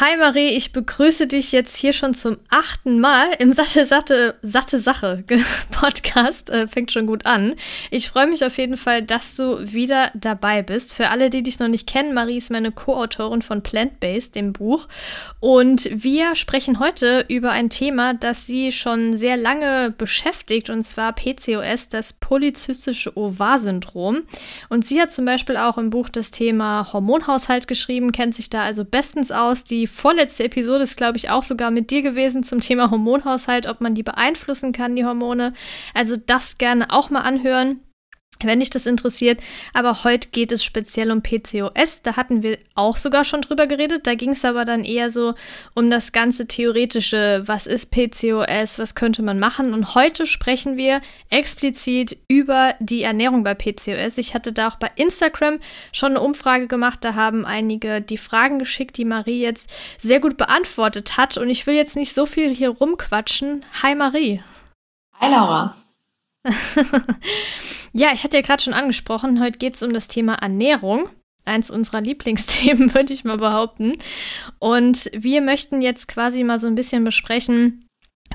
Hi Marie, ich begrüße dich jetzt hier schon zum achten Mal im Satte, Satte, Satte Sache Podcast. Äh, fängt schon gut an. Ich freue mich auf jeden Fall, dass du wieder dabei bist. Für alle, die dich noch nicht kennen, Marie ist meine Co-Autorin von Plant-Based, dem Buch. Und wir sprechen heute über ein Thema, das sie schon sehr lange beschäftigt, und zwar PCOS, das polyzystische Ovar-Syndrom. Und sie hat zum Beispiel auch im Buch das Thema Hormonhaushalt geschrieben, kennt sich da also bestens aus. Die vorletzte Episode ist, glaube ich, auch sogar mit dir gewesen zum Thema Hormonhaushalt, ob man die beeinflussen kann, die Hormone. Also das gerne auch mal anhören wenn dich das interessiert. Aber heute geht es speziell um PCOS. Da hatten wir auch sogar schon drüber geredet. Da ging es aber dann eher so um das ganze Theoretische. Was ist PCOS? Was könnte man machen? Und heute sprechen wir explizit über die Ernährung bei PCOS. Ich hatte da auch bei Instagram schon eine Umfrage gemacht. Da haben einige die Fragen geschickt, die Marie jetzt sehr gut beantwortet hat. Und ich will jetzt nicht so viel hier rumquatschen. Hi Marie. Hi Laura. ja, ich hatte ja gerade schon angesprochen, heute geht es um das Thema Ernährung. Eins unserer Lieblingsthemen, würde ich mal behaupten. Und wir möchten jetzt quasi mal so ein bisschen besprechen,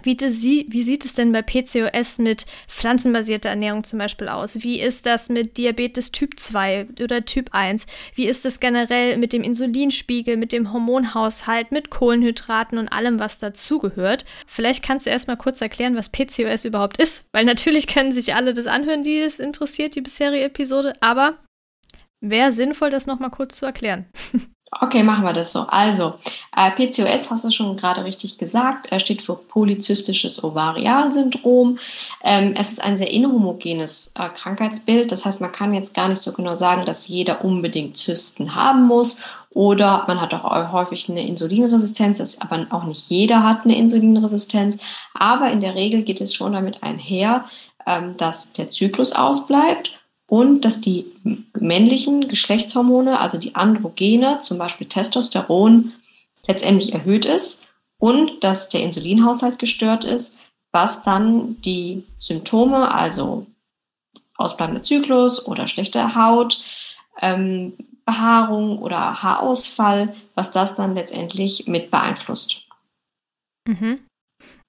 wie, sie, wie, sieht es denn bei PCOS mit pflanzenbasierter Ernährung zum Beispiel aus? Wie ist das mit Diabetes Typ 2 oder Typ 1? Wie ist es generell mit dem Insulinspiegel, mit dem Hormonhaushalt, mit Kohlenhydraten und allem, was dazugehört? Vielleicht kannst du erstmal kurz erklären, was PCOS überhaupt ist, weil natürlich können sich alle das anhören, die es interessiert, die bisherige Episode, aber wäre sinnvoll, das nochmal kurz zu erklären. Okay, machen wir das so. Also, äh, PCOS hast du schon gerade richtig gesagt, er steht für polyzystisches Ovarialsyndrom. Ähm, es ist ein sehr inhomogenes äh, Krankheitsbild. Das heißt, man kann jetzt gar nicht so genau sagen, dass jeder unbedingt Zysten haben muss. Oder man hat auch häufig eine Insulinresistenz, aber auch nicht jeder hat eine Insulinresistenz. Aber in der Regel geht es schon damit einher, ähm, dass der Zyklus ausbleibt und dass die männlichen Geschlechtshormone, also die Androgene, zum Beispiel Testosteron, letztendlich erhöht ist und dass der Insulinhaushalt gestört ist, was dann die Symptome, also ausbleibender Zyklus oder schlechte Haut, ähm, Behaarung oder Haarausfall, was das dann letztendlich mit beeinflusst. Mhm.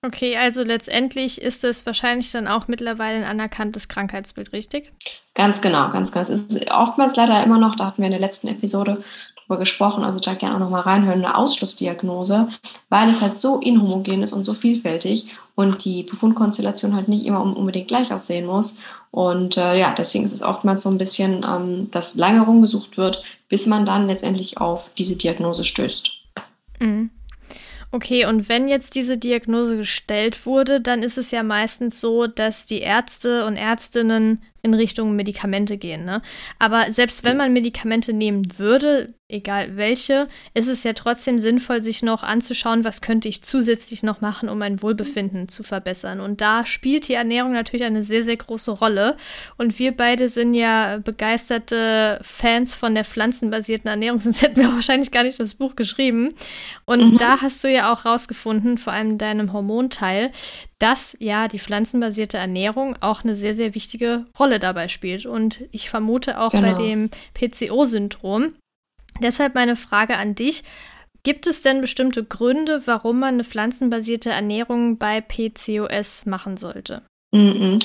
Okay, also letztendlich ist es wahrscheinlich dann auch mittlerweile ein anerkanntes Krankheitsbild, richtig? Ganz genau, ganz genau. Es ist oftmals leider immer noch, da hatten wir in der letzten Episode drüber gesprochen, also da gerne auch nochmal reinhören, eine Ausschlussdiagnose, weil es halt so inhomogen ist und so vielfältig und die Befundkonstellation halt nicht immer unbedingt gleich aussehen muss. Und äh, ja, deswegen ist es oftmals so ein bisschen, ähm, dass lange rumgesucht wird, bis man dann letztendlich auf diese Diagnose stößt. Mhm. Okay, und wenn jetzt diese Diagnose gestellt wurde, dann ist es ja meistens so, dass die Ärzte und Ärztinnen in Richtung Medikamente gehen. Ne? Aber selbst wenn man Medikamente nehmen würde, egal welche, ist es ja trotzdem sinnvoll, sich noch anzuschauen, was könnte ich zusätzlich noch machen, um mein Wohlbefinden zu verbessern. Und da spielt die Ernährung natürlich eine sehr, sehr große Rolle. Und wir beide sind ja begeisterte Fans von der pflanzenbasierten Ernährung, sonst hätten wir wahrscheinlich gar nicht das Buch geschrieben. Und mhm. da hast du ja auch rausgefunden, vor allem in deinem Hormonteil, dass ja die pflanzenbasierte Ernährung auch eine sehr, sehr wichtige Rolle dabei spielt. Und ich vermute auch genau. bei dem PCO-Syndrom. Deshalb meine Frage an dich. Gibt es denn bestimmte Gründe, warum man eine pflanzenbasierte Ernährung bei PCOS machen sollte? Mhm.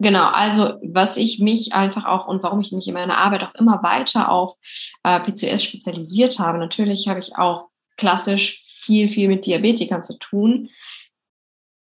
Genau, also was ich mich einfach auch und warum ich mich in meiner Arbeit auch immer weiter auf äh, PCOS spezialisiert habe, natürlich habe ich auch klassisch viel, viel mit Diabetikern zu tun.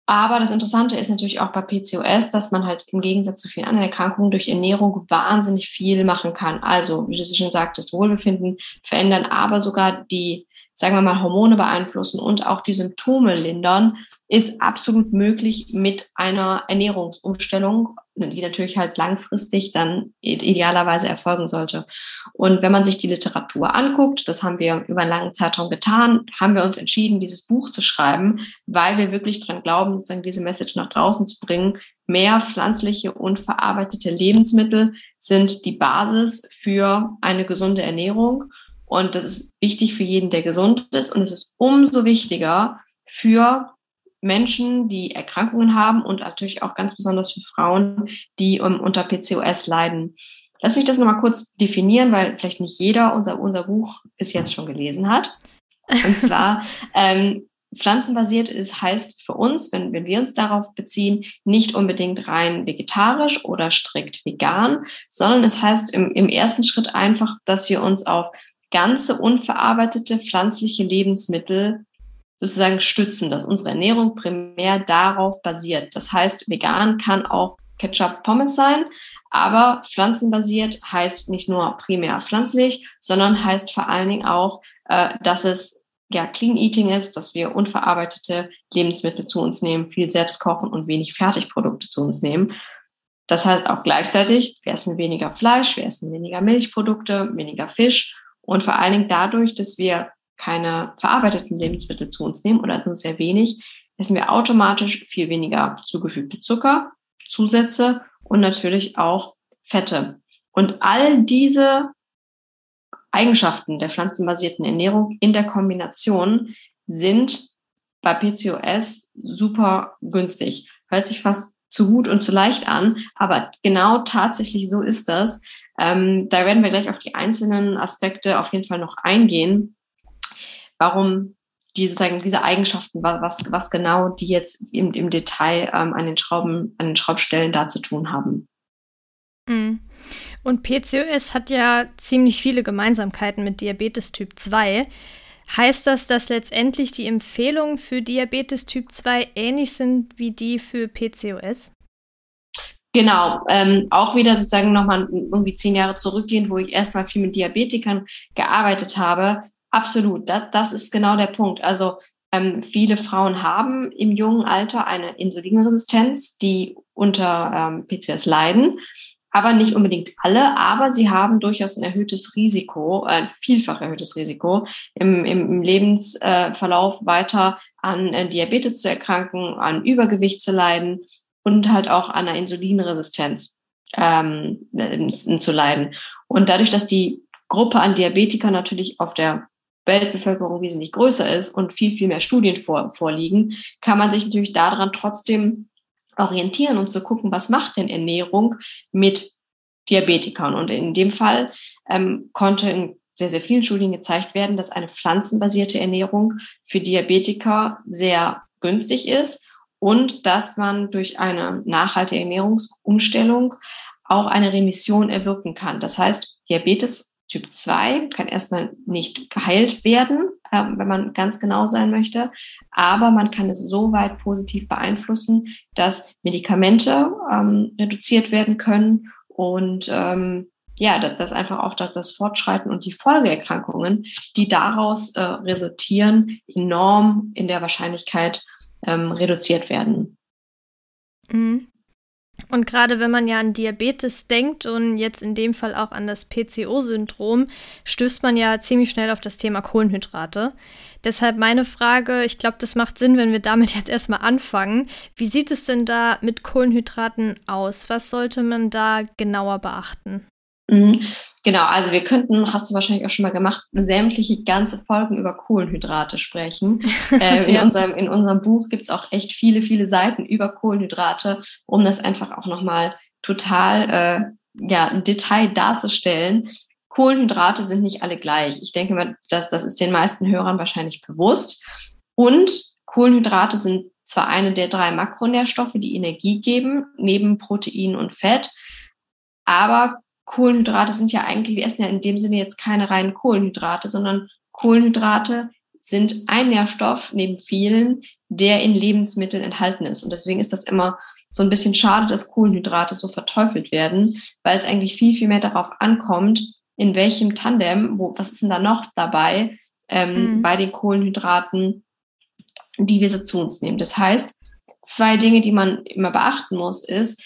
Aber das Interessante ist natürlich auch bei PCOS, dass man halt im Gegensatz zu vielen anderen Erkrankungen durch Ernährung wahnsinnig viel machen kann. Also, wie du schon sagtest, Wohlbefinden verändern, aber sogar die, sagen wir mal, Hormone beeinflussen und auch die Symptome lindern, ist absolut möglich mit einer Ernährungsumstellung die natürlich halt langfristig dann idealerweise erfolgen sollte. Und wenn man sich die Literatur anguckt, das haben wir über einen langen Zeitraum getan, haben wir uns entschieden, dieses Buch zu schreiben, weil wir wirklich dran glauben, sozusagen diese Message nach draußen zu bringen. Mehr pflanzliche und verarbeitete Lebensmittel sind die Basis für eine gesunde Ernährung. Und das ist wichtig für jeden, der gesund ist. Und es ist umso wichtiger für Menschen, die Erkrankungen haben und natürlich auch ganz besonders für Frauen, die um, unter PCOS leiden. Lass mich das nochmal kurz definieren, weil vielleicht nicht jeder unser, unser Buch bis jetzt schon gelesen hat. Und zwar, ähm, pflanzenbasiert ist, heißt für uns, wenn, wenn wir uns darauf beziehen, nicht unbedingt rein vegetarisch oder strikt vegan, sondern es heißt im, im ersten Schritt einfach, dass wir uns auf ganze unverarbeitete pflanzliche Lebensmittel sozusagen stützen, dass unsere Ernährung primär darauf basiert. Das heißt, vegan kann auch Ketchup Pommes sein, aber pflanzenbasiert heißt nicht nur primär pflanzlich, sondern heißt vor allen Dingen auch, äh, dass es ja Clean Eating ist, dass wir unverarbeitete Lebensmittel zu uns nehmen, viel selbst kochen und wenig Fertigprodukte zu uns nehmen. Das heißt auch gleichzeitig, wir essen weniger Fleisch, wir essen weniger Milchprodukte, weniger Fisch und vor allen Dingen dadurch, dass wir keine verarbeiteten Lebensmittel zu uns nehmen oder nur sehr wenig, essen wir automatisch viel weniger zugefügte Zucker, Zusätze und natürlich auch Fette. Und all diese Eigenschaften der pflanzenbasierten Ernährung in der Kombination sind bei PCOS super günstig. Hört sich fast zu gut und zu leicht an, aber genau tatsächlich so ist das. Ähm, da werden wir gleich auf die einzelnen Aspekte auf jeden Fall noch eingehen warum diese, sagen, diese Eigenschaften, was, was genau die jetzt im, im Detail ähm, an den Schrauben, an den Schraubstellen da zu tun haben. Mhm. Und PCOS hat ja ziemlich viele Gemeinsamkeiten mit Diabetes Typ 2. Heißt das, dass letztendlich die Empfehlungen für Diabetes Typ 2 ähnlich sind wie die für PCOS? Genau, ähm, auch wieder sozusagen nochmal irgendwie zehn Jahre zurückgehen, wo ich erstmal viel mit Diabetikern gearbeitet habe. Absolut, das, das ist genau der Punkt. Also ähm, viele Frauen haben im jungen Alter eine Insulinresistenz, die unter ähm, PCOS leiden, aber nicht unbedingt alle, aber sie haben durchaus ein erhöhtes Risiko, ein vielfach erhöhtes Risiko, im, im Lebensverlauf äh, weiter an äh, Diabetes zu erkranken, an Übergewicht zu leiden und halt auch an einer Insulinresistenz ähm, zu leiden. Und dadurch, dass die Gruppe an Diabetikern natürlich auf der Weltbevölkerung wesentlich größer ist und viel, viel mehr Studien vor, vorliegen, kann man sich natürlich daran trotzdem orientieren, um zu gucken, was macht denn Ernährung mit Diabetikern. Und in dem Fall ähm, konnte in sehr, sehr vielen Studien gezeigt werden, dass eine pflanzenbasierte Ernährung für Diabetiker sehr günstig ist und dass man durch eine nachhaltige Ernährungsumstellung auch eine Remission erwirken kann. Das heißt, Diabetes Typ 2 kann erstmal nicht geheilt werden, äh, wenn man ganz genau sein möchte, aber man kann es so weit positiv beeinflussen, dass Medikamente ähm, reduziert werden können und ähm, ja, dass, dass einfach auch das, das Fortschreiten und die Folgeerkrankungen, die daraus äh, resultieren, enorm in der Wahrscheinlichkeit ähm, reduziert werden. Mhm. Und gerade wenn man ja an Diabetes denkt und jetzt in dem Fall auch an das PCO-Syndrom, stößt man ja ziemlich schnell auf das Thema Kohlenhydrate. Deshalb meine Frage, ich glaube, das macht Sinn, wenn wir damit jetzt erstmal anfangen. Wie sieht es denn da mit Kohlenhydraten aus? Was sollte man da genauer beachten? Mhm. Genau, also wir könnten, hast du wahrscheinlich auch schon mal gemacht, sämtliche ganze Folgen über Kohlenhydrate sprechen. äh, in, ja. unserem, in unserem Buch gibt es auch echt viele, viele Seiten über Kohlenhydrate, um das einfach auch nochmal total äh, ja, im Detail darzustellen. Kohlenhydrate sind nicht alle gleich. Ich denke mal, dass, das ist den meisten Hörern wahrscheinlich bewusst. Und Kohlenhydrate sind zwar eine der drei Makronährstoffe, die Energie geben, neben Protein und Fett, aber Kohlenhydrate sind ja eigentlich, wir essen ja in dem Sinne jetzt keine reinen Kohlenhydrate, sondern Kohlenhydrate sind ein Nährstoff neben vielen, der in Lebensmitteln enthalten ist. Und deswegen ist das immer so ein bisschen schade, dass Kohlenhydrate so verteufelt werden, weil es eigentlich viel, viel mehr darauf ankommt, in welchem Tandem, wo, was ist denn da noch dabei ähm, mhm. bei den Kohlenhydraten, die wir so zu uns nehmen. Das heißt, zwei Dinge, die man immer beachten muss, ist,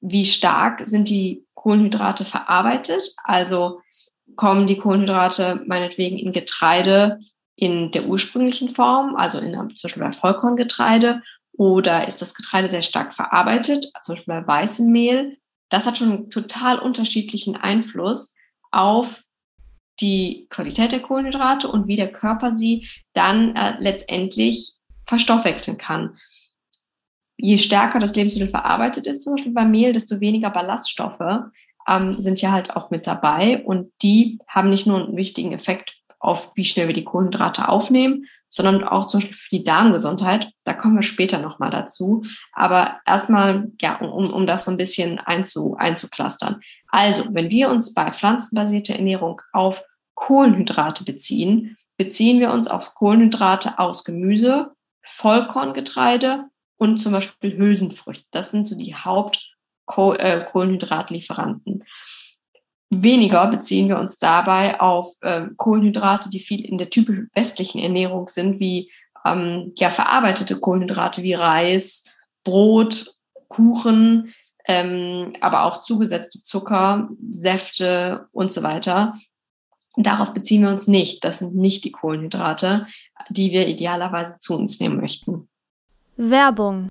wie stark sind die Kohlenhydrate verarbeitet? Also kommen die Kohlenhydrate meinetwegen in Getreide in der ursprünglichen Form, also in zum Beispiel bei Vollkorngetreide, oder ist das Getreide sehr stark verarbeitet, zum Beispiel bei weißem Mehl? Das hat schon einen total unterschiedlichen Einfluss auf die Qualität der Kohlenhydrate und wie der Körper sie dann äh, letztendlich verstoffwechseln kann. Je stärker das Lebensmittel verarbeitet ist, zum Beispiel beim Mehl, desto weniger Ballaststoffe ähm, sind ja halt auch mit dabei und die haben nicht nur einen wichtigen Effekt auf, wie schnell wir die Kohlenhydrate aufnehmen, sondern auch zum Beispiel für die Darmgesundheit. Da kommen wir später nochmal dazu. Aber erstmal, ja, um, um das so ein bisschen einzu, einzuklustern. Also, wenn wir uns bei pflanzenbasierter Ernährung auf Kohlenhydrate beziehen, beziehen wir uns auf Kohlenhydrate aus Gemüse, Vollkorngetreide und zum Beispiel Hülsenfrüchte. Das sind so die Hauptkohlenhydratlieferanten. Äh, Weniger beziehen wir uns dabei auf äh, Kohlenhydrate, die viel in der typisch westlichen Ernährung sind, wie ähm, ja, verarbeitete Kohlenhydrate wie Reis, Brot, Kuchen, ähm, aber auch zugesetzte Zucker, Säfte und so weiter. Darauf beziehen wir uns nicht. Das sind nicht die Kohlenhydrate, die wir idealerweise zu uns nehmen möchten. Werbung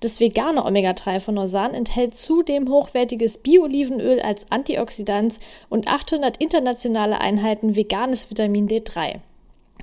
Das vegane Omega-3 von Norsan enthält zudem hochwertiges Bio-Olivenöl als Antioxidant und 800 internationale Einheiten veganes Vitamin D3.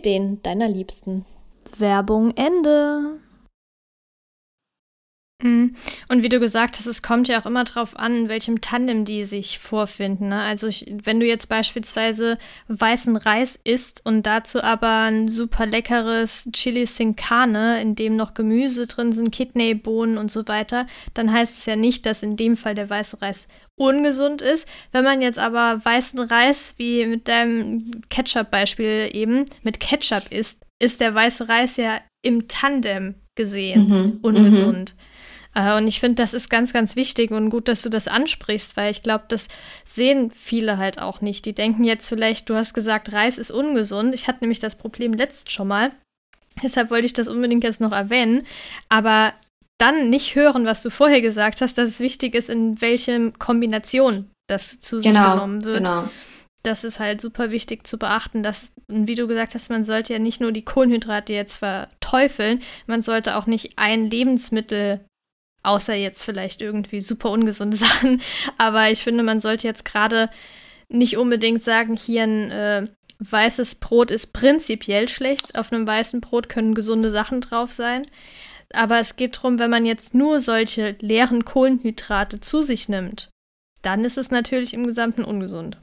den deiner Liebsten. Werbung Ende. Mhm. Und wie du gesagt hast, es kommt ja auch immer darauf an, in welchem Tandem die sich vorfinden. Ne? Also ich, wenn du jetzt beispielsweise weißen Reis isst und dazu aber ein super leckeres Chili sin Carne, in dem noch Gemüse drin sind, Kidneybohnen und so weiter, dann heißt es ja nicht, dass in dem Fall der weiße Reis ungesund ist. Wenn man jetzt aber weißen Reis, wie mit deinem Ketchup-Beispiel eben, mit Ketchup isst, ist der weiße Reis ja im Tandem gesehen mhm. ungesund. Mhm. Äh, und ich finde, das ist ganz, ganz wichtig und gut, dass du das ansprichst, weil ich glaube, das sehen viele halt auch nicht. Die denken jetzt vielleicht, du hast gesagt, Reis ist ungesund. Ich hatte nämlich das Problem letzt schon mal. Deshalb wollte ich das unbedingt jetzt noch erwähnen. Aber dann nicht hören, was du vorher gesagt hast, dass es wichtig ist, in welcher Kombination das zu sich genau, genommen wird. Genau. Das ist halt super wichtig zu beachten, dass, wie du gesagt hast, man sollte ja nicht nur die Kohlenhydrate jetzt verteufeln, man sollte auch nicht ein Lebensmittel Außer jetzt vielleicht irgendwie super ungesunde Sachen. Aber ich finde, man sollte jetzt gerade nicht unbedingt sagen, hier ein äh, weißes Brot ist prinzipiell schlecht. Auf einem weißen Brot können gesunde Sachen drauf sein. Aber es geht darum, wenn man jetzt nur solche leeren Kohlenhydrate zu sich nimmt, dann ist es natürlich im Gesamten ungesund.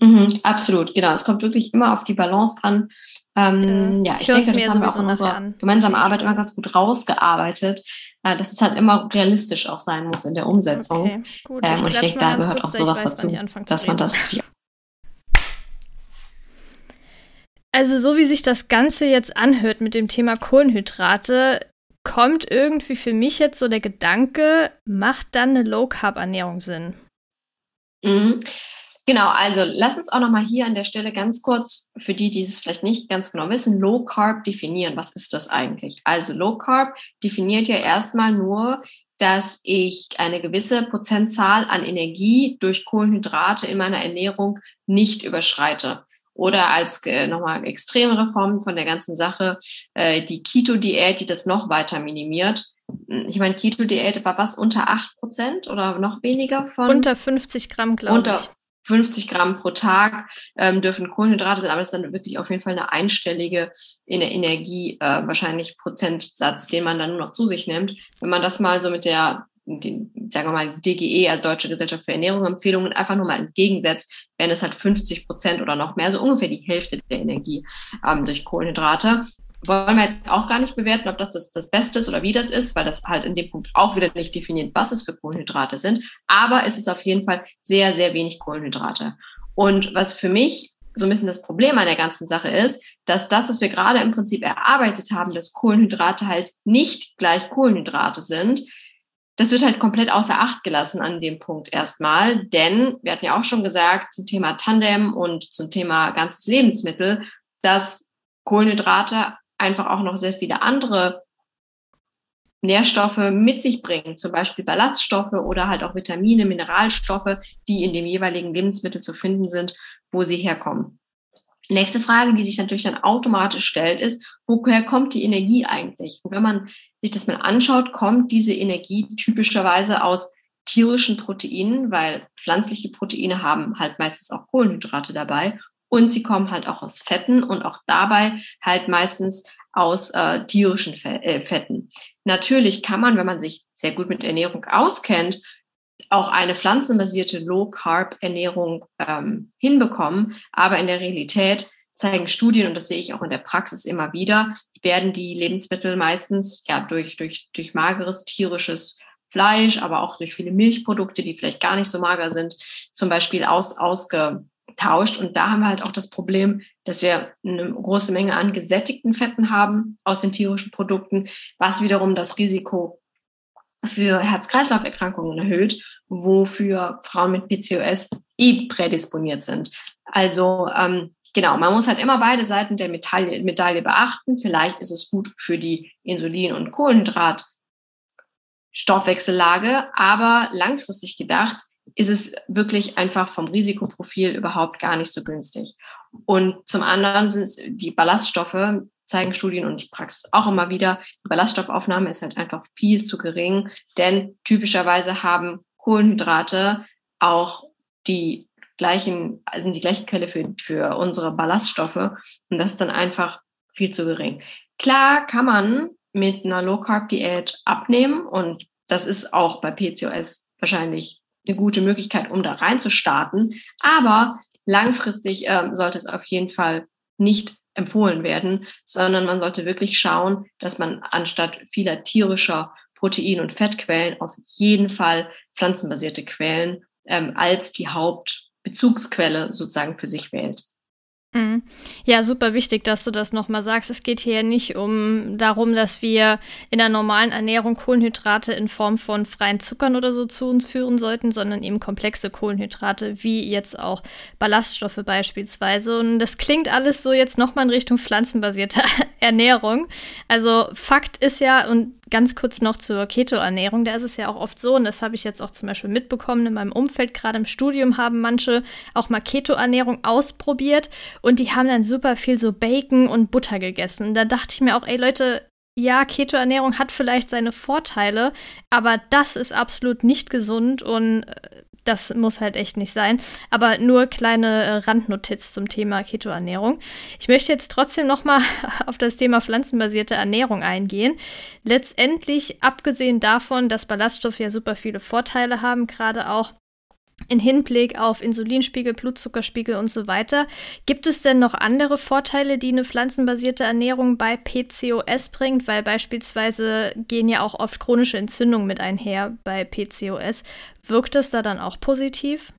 Mhm, absolut, genau. Es kommt wirklich immer auf die Balance an. Ähm, ja, ich, ich denke, das haben wir auch in unserer gemeinsamen Arbeit immer ganz gut rausgearbeitet, äh, dass es halt immer realistisch auch sein muss in der Umsetzung. Okay, gut. Ähm, und ich denke, da gehört auch sowas dazu, dass man das Also so wie sich das Ganze jetzt anhört mit dem Thema Kohlenhydrate, kommt irgendwie für mich jetzt so der Gedanke, macht dann eine Low-Carb-Ernährung Sinn? Mhm. Genau, also lass uns auch nochmal hier an der Stelle ganz kurz, für die, die es vielleicht nicht ganz genau wissen, Low Carb definieren. Was ist das eigentlich? Also Low Carb definiert ja erstmal nur, dass ich eine gewisse Prozentzahl an Energie durch Kohlenhydrate in meiner Ernährung nicht überschreite. Oder als äh, nochmal extremere Form von der ganzen Sache, äh, die Keto-Diät, die das noch weiter minimiert. Ich meine, Keto-Diät war was unter 8% oder noch weniger von? Unter 50 Gramm, glaube ich. 50 Gramm pro Tag ähm, dürfen Kohlenhydrate sein, aber das ist dann wirklich auf jeden Fall eine einstellige Energie, äh, wahrscheinlich Prozentsatz, den man dann nur noch zu sich nimmt. Wenn man das mal so mit der, den, sagen wir mal, DGE, also Deutsche Gesellschaft für Ernährung, Empfehlungen einfach nur mal entgegensetzt, wären es halt 50 Prozent oder noch mehr, so ungefähr die Hälfte der Energie ähm, durch Kohlenhydrate wollen wir jetzt auch gar nicht bewerten, ob das, das das Beste ist oder wie das ist, weil das halt in dem Punkt auch wieder nicht definiert, was es für Kohlenhydrate sind. Aber es ist auf jeden Fall sehr, sehr wenig Kohlenhydrate. Und was für mich so ein bisschen das Problem an der ganzen Sache ist, dass das, was wir gerade im Prinzip erarbeitet haben, dass Kohlenhydrate halt nicht gleich Kohlenhydrate sind, das wird halt komplett außer Acht gelassen an dem Punkt erstmal, denn wir hatten ja auch schon gesagt zum Thema Tandem und zum Thema ganzes Lebensmittel, dass Kohlenhydrate einfach auch noch sehr viele andere Nährstoffe mit sich bringen, zum Beispiel Ballaststoffe oder halt auch Vitamine, Mineralstoffe, die in dem jeweiligen Lebensmittel zu finden sind, wo sie herkommen. Nächste Frage, die sich natürlich dann automatisch stellt, ist, woher kommt die Energie eigentlich? Und wenn man sich das mal anschaut, kommt diese Energie typischerweise aus tierischen Proteinen, weil pflanzliche Proteine haben halt meistens auch Kohlenhydrate dabei und sie kommen halt auch aus Fetten und auch dabei halt meistens aus äh, tierischen äh, Fetten. Natürlich kann man, wenn man sich sehr gut mit Ernährung auskennt, auch eine pflanzenbasierte Low-Carb-Ernährung ähm, hinbekommen. Aber in der Realität zeigen Studien, und das sehe ich auch in der Praxis immer wieder, werden die Lebensmittel meistens ja durch, durch, durch mageres tierisches Fleisch, aber auch durch viele Milchprodukte, die vielleicht gar nicht so mager sind, zum Beispiel aus, ausge, tauscht. Und da haben wir halt auch das Problem, dass wir eine große Menge an gesättigten Fetten haben aus den tierischen Produkten, was wiederum das Risiko für Herz-Kreislauf-Erkrankungen erhöht, wofür Frauen mit PCOS eh prädisponiert sind. Also ähm, genau, man muss halt immer beide Seiten der Medaille, Medaille beachten. Vielleicht ist es gut für die Insulin- und Kohlenhydrat-Stoffwechsellage, aber langfristig gedacht ist es wirklich einfach vom Risikoprofil überhaupt gar nicht so günstig. Und zum anderen sind es die Ballaststoffe, zeigen Studien und die Praxis auch immer wieder, die Ballaststoffaufnahme ist halt einfach viel zu gering, denn typischerweise haben Kohlenhydrate auch die gleichen, also die gleiche Quelle für, für unsere Ballaststoffe und das ist dann einfach viel zu gering. Klar kann man mit einer Low-Carb-Diät abnehmen und das ist auch bei PCOS wahrscheinlich eine gute Möglichkeit, um da reinzustarten. Aber langfristig ähm, sollte es auf jeden Fall nicht empfohlen werden, sondern man sollte wirklich schauen, dass man anstatt vieler tierischer Protein- und Fettquellen auf jeden Fall pflanzenbasierte Quellen ähm, als die Hauptbezugsquelle sozusagen für sich wählt. Mhm. Ja, super wichtig, dass du das nochmal sagst. Es geht hier nicht um darum, dass wir in der normalen Ernährung Kohlenhydrate in Form von freien Zuckern oder so zu uns führen sollten, sondern eben komplexe Kohlenhydrate, wie jetzt auch Ballaststoffe beispielsweise. Und das klingt alles so jetzt nochmal in Richtung pflanzenbasierte Ernährung. Also Fakt ist ja, und ganz kurz noch zur Keto-Ernährung. Da ist es ja auch oft so, und das habe ich jetzt auch zum Beispiel mitbekommen in meinem Umfeld, gerade im Studium haben manche auch mal Keto-Ernährung ausprobiert und die haben dann super viel so Bacon und Butter gegessen. Da dachte ich mir auch, ey Leute, ja, Keto-Ernährung hat vielleicht seine Vorteile, aber das ist absolut nicht gesund und äh, das muss halt echt nicht sein. Aber nur kleine äh, Randnotiz zum Thema Ketoernährung. Ich möchte jetzt trotzdem noch mal auf das Thema pflanzenbasierte Ernährung eingehen. Letztendlich, abgesehen davon, dass Ballaststoffe ja super viele Vorteile haben, gerade auch in Hinblick auf Insulinspiegel, Blutzuckerspiegel und so weiter. Gibt es denn noch andere Vorteile, die eine pflanzenbasierte Ernährung bei PCOS bringt? Weil beispielsweise gehen ja auch oft chronische Entzündungen mit einher bei PCOS. Wirkt das da dann auch positiv?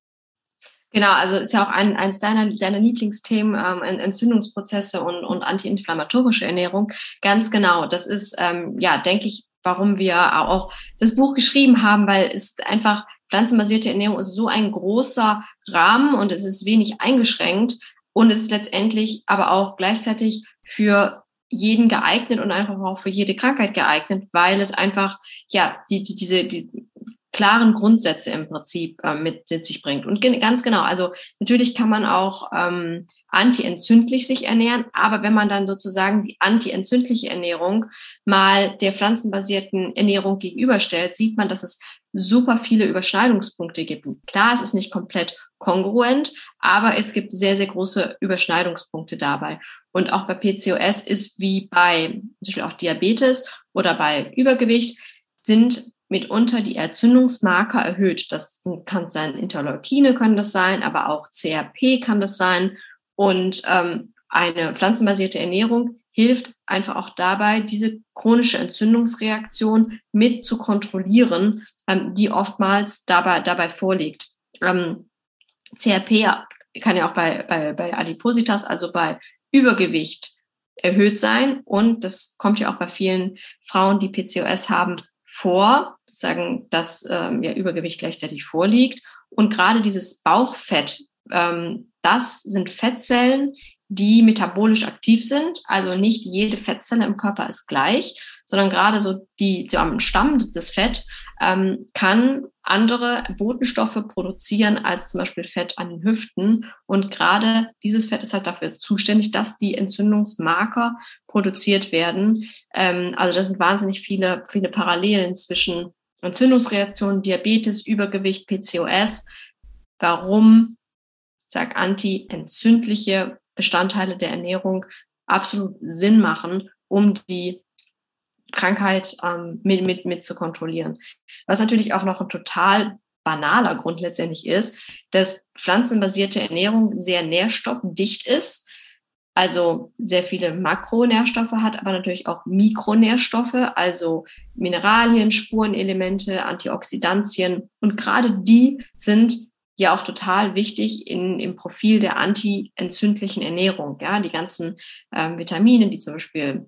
Genau, also ist ja auch ein, eines deiner, deiner Lieblingsthemen, ähm, Entzündungsprozesse und, und antiinflammatorische Ernährung. Ganz genau. Das ist, ähm, ja, denke ich, warum wir auch das Buch geschrieben haben, weil es einfach pflanzenbasierte Ernährung ist so ein großer Rahmen und es ist wenig eingeschränkt und es ist letztendlich aber auch gleichzeitig für jeden geeignet und einfach auch für jede Krankheit geeignet, weil es einfach ja die, die diese die klaren Grundsätze im Prinzip äh, mit, sich bringt. Und ganz genau, also natürlich kann man auch ähm, antientzündlich sich ernähren, aber wenn man dann sozusagen die antientzündliche Ernährung mal der pflanzenbasierten Ernährung gegenüberstellt, sieht man, dass es super viele Überschneidungspunkte gibt. Klar, es ist nicht komplett kongruent, aber es gibt sehr, sehr große Überschneidungspunkte dabei. Und auch bei PCOS ist wie bei zum Beispiel auch Diabetes oder bei Übergewicht sind mitunter die Entzündungsmarker erhöht. Das kann sein, Interleukine können das sein, aber auch CRP kann das sein. Und ähm, eine pflanzenbasierte Ernährung hilft einfach auch dabei, diese chronische Entzündungsreaktion mit zu kontrollieren, ähm, die oftmals dabei, dabei vorliegt. Ähm, CRP kann ja auch bei, bei, bei Adipositas, also bei Übergewicht, erhöht sein. Und das kommt ja auch bei vielen Frauen, die PCOS haben, vor, sagen, dass ähm, ja Übergewicht gleichzeitig vorliegt. Und gerade dieses Bauchfett, ähm, das sind Fettzellen, die metabolisch aktiv sind. Also nicht jede Fettzelle im Körper ist gleich, sondern gerade so die so am Stamm des Fett ähm, kann andere Botenstoffe produzieren als zum Beispiel Fett an den Hüften. Und gerade dieses Fett ist halt dafür zuständig, dass die Entzündungsmarker produziert werden. Ähm, also das sind wahnsinnig viele, viele Parallelen zwischen Entzündungsreaktionen, Diabetes, Übergewicht, PCOS. Warum, sag anti-entzündliche Bestandteile der Ernährung absolut Sinn machen, um die Krankheit ähm, mit, mit, mit zu kontrollieren. Was natürlich auch noch ein total banaler Grund letztendlich ist, dass pflanzenbasierte Ernährung sehr nährstoffdicht ist, also sehr viele Makronährstoffe hat, aber natürlich auch Mikronährstoffe, also Mineralien, Spurenelemente, Antioxidantien. Und gerade die sind ja auch total wichtig in, im Profil der anti-entzündlichen Ernährung. Ja, die ganzen ähm, Vitamine, die zum Beispiel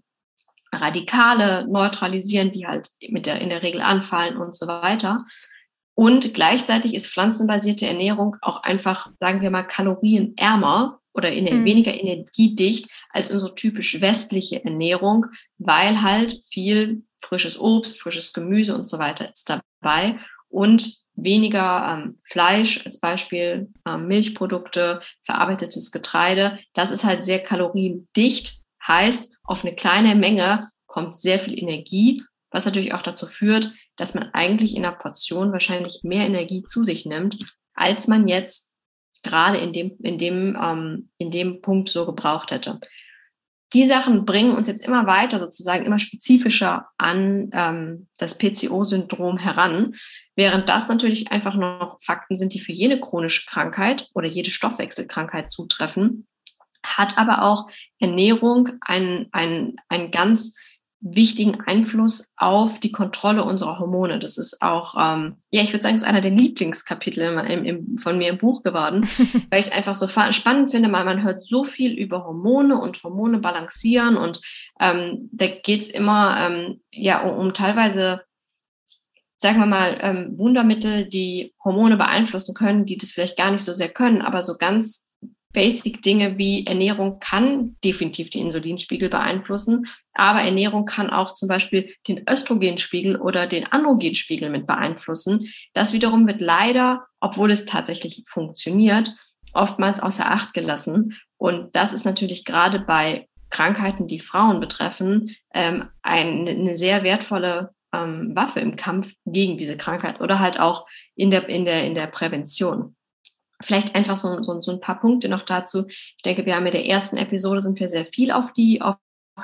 Radikale neutralisieren, die halt mit der, in der Regel anfallen und so weiter. Und gleichzeitig ist pflanzenbasierte Ernährung auch einfach, sagen wir mal, kalorienärmer oder in mhm. weniger energiedicht als unsere typisch westliche Ernährung, weil halt viel frisches Obst, frisches Gemüse und so weiter ist dabei und weniger ähm, Fleisch als Beispiel, ähm, Milchprodukte, verarbeitetes Getreide. Das ist halt sehr kaloriendicht, heißt, auf eine kleine Menge kommt sehr viel Energie, was natürlich auch dazu führt, dass man eigentlich in einer Portion wahrscheinlich mehr Energie zu sich nimmt, als man jetzt gerade in dem, in dem, ähm, in dem Punkt so gebraucht hätte. Die Sachen bringen uns jetzt immer weiter, sozusagen immer spezifischer an ähm, das PCO-Syndrom heran, während das natürlich einfach noch Fakten sind, die für jede chronische Krankheit oder jede Stoffwechselkrankheit zutreffen hat aber auch Ernährung einen, einen, einen ganz wichtigen Einfluss auf die Kontrolle unserer Hormone. Das ist auch, ähm, ja, ich würde sagen, es ist einer der Lieblingskapitel im, im, von mir im Buch geworden, weil ich es einfach so spannend finde, weil man hört so viel über Hormone und Hormone balancieren und ähm, da geht's immer ähm, ja um, um teilweise sagen wir mal, ähm, Wundermittel, die Hormone beeinflussen können, die das vielleicht gar nicht so sehr können, aber so ganz Basic-Dinge wie Ernährung kann definitiv die Insulinspiegel beeinflussen, aber Ernährung kann auch zum Beispiel den Östrogenspiegel oder den Androgenspiegel mit beeinflussen. Das wiederum wird leider, obwohl es tatsächlich funktioniert, oftmals außer Acht gelassen. Und das ist natürlich gerade bei Krankheiten, die Frauen betreffen, ähm, eine, eine sehr wertvolle ähm, Waffe im Kampf gegen diese Krankheit oder halt auch in der, in der, in der Prävention. Vielleicht einfach so, so, so ein paar Punkte noch dazu. Ich denke, wir haben in der ersten Episode sind wir sehr viel auf die, auf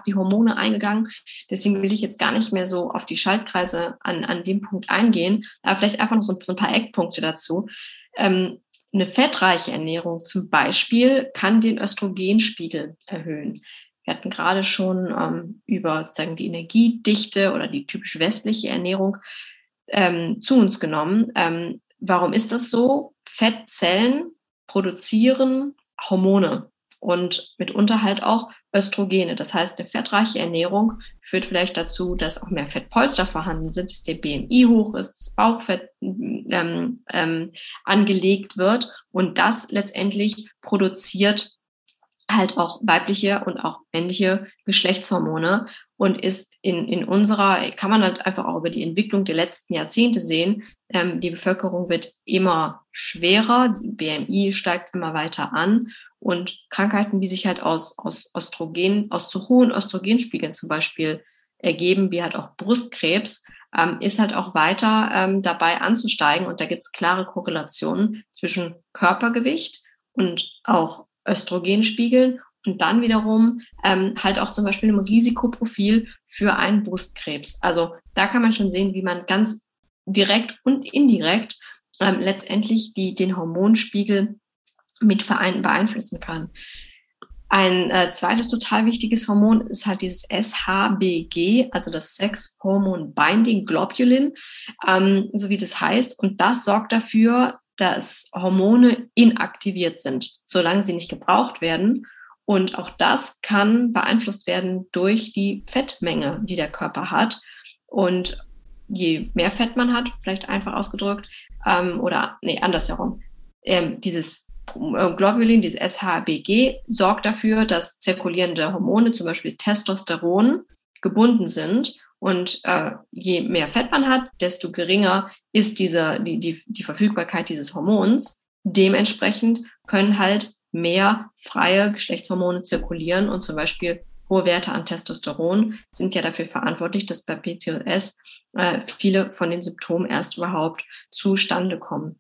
die Hormone eingegangen. Deswegen will ich jetzt gar nicht mehr so auf die Schaltkreise an, an dem Punkt eingehen, aber vielleicht einfach noch so, so ein paar Eckpunkte dazu. Ähm, eine fettreiche Ernährung zum Beispiel kann den Östrogenspiegel erhöhen. Wir hatten gerade schon ähm, über sozusagen die Energiedichte oder die typisch westliche Ernährung ähm, zu uns genommen. Warum ist das so? Fettzellen produzieren Hormone. und mitunter halt auch Östrogene. Das heißt, eine fettreiche Ernährung führt vielleicht dazu, dass auch mehr Fettpolster vorhanden sind, dass der BMI hoch ist, das Bauchfett ähm, ähm, angelegt wird und das letztendlich produziert halt auch weibliche und auch männliche Geschlechtshormone und ist in, in unserer, kann man halt einfach auch über die Entwicklung der letzten Jahrzehnte sehen, ähm, die Bevölkerung wird immer schwerer, BMI steigt immer weiter an und Krankheiten, die sich halt aus, aus Östrogen, aus zu hohen Östrogenspiegeln zum Beispiel ergeben, wie halt auch Brustkrebs, ähm, ist halt auch weiter ähm, dabei anzusteigen. Und da gibt es klare Korrelationen zwischen Körpergewicht und auch Östrogenspiegeln und dann wiederum ähm, halt auch zum Beispiel einem Risikoprofil für einen Brustkrebs. Also da kann man schon sehen, wie man ganz direkt und indirekt ähm, letztendlich die, den Hormonspiegel mit beeinflussen kann. Ein äh, zweites total wichtiges Hormon ist halt dieses SHBG, also das Sex Hormone Binding Globulin, ähm, so wie das heißt. Und das sorgt dafür, dass Hormone inaktiviert sind, solange sie nicht gebraucht werden. Und auch das kann beeinflusst werden durch die Fettmenge, die der Körper hat. Und je mehr Fett man hat, vielleicht einfach ausgedrückt, ähm, oder nee, andersherum, ähm, dieses äh, Globulin, dieses SHBG, sorgt dafür, dass zirkulierende Hormone, zum Beispiel Testosteron, gebunden sind. Und äh, je mehr Fett man hat, desto geringer ist diese, die, die, die Verfügbarkeit dieses Hormons. Dementsprechend können halt mehr freie Geschlechtshormone zirkulieren und zum Beispiel hohe Werte an Testosteron sind ja dafür verantwortlich, dass bei PCOS äh, viele von den Symptomen erst überhaupt zustande kommen.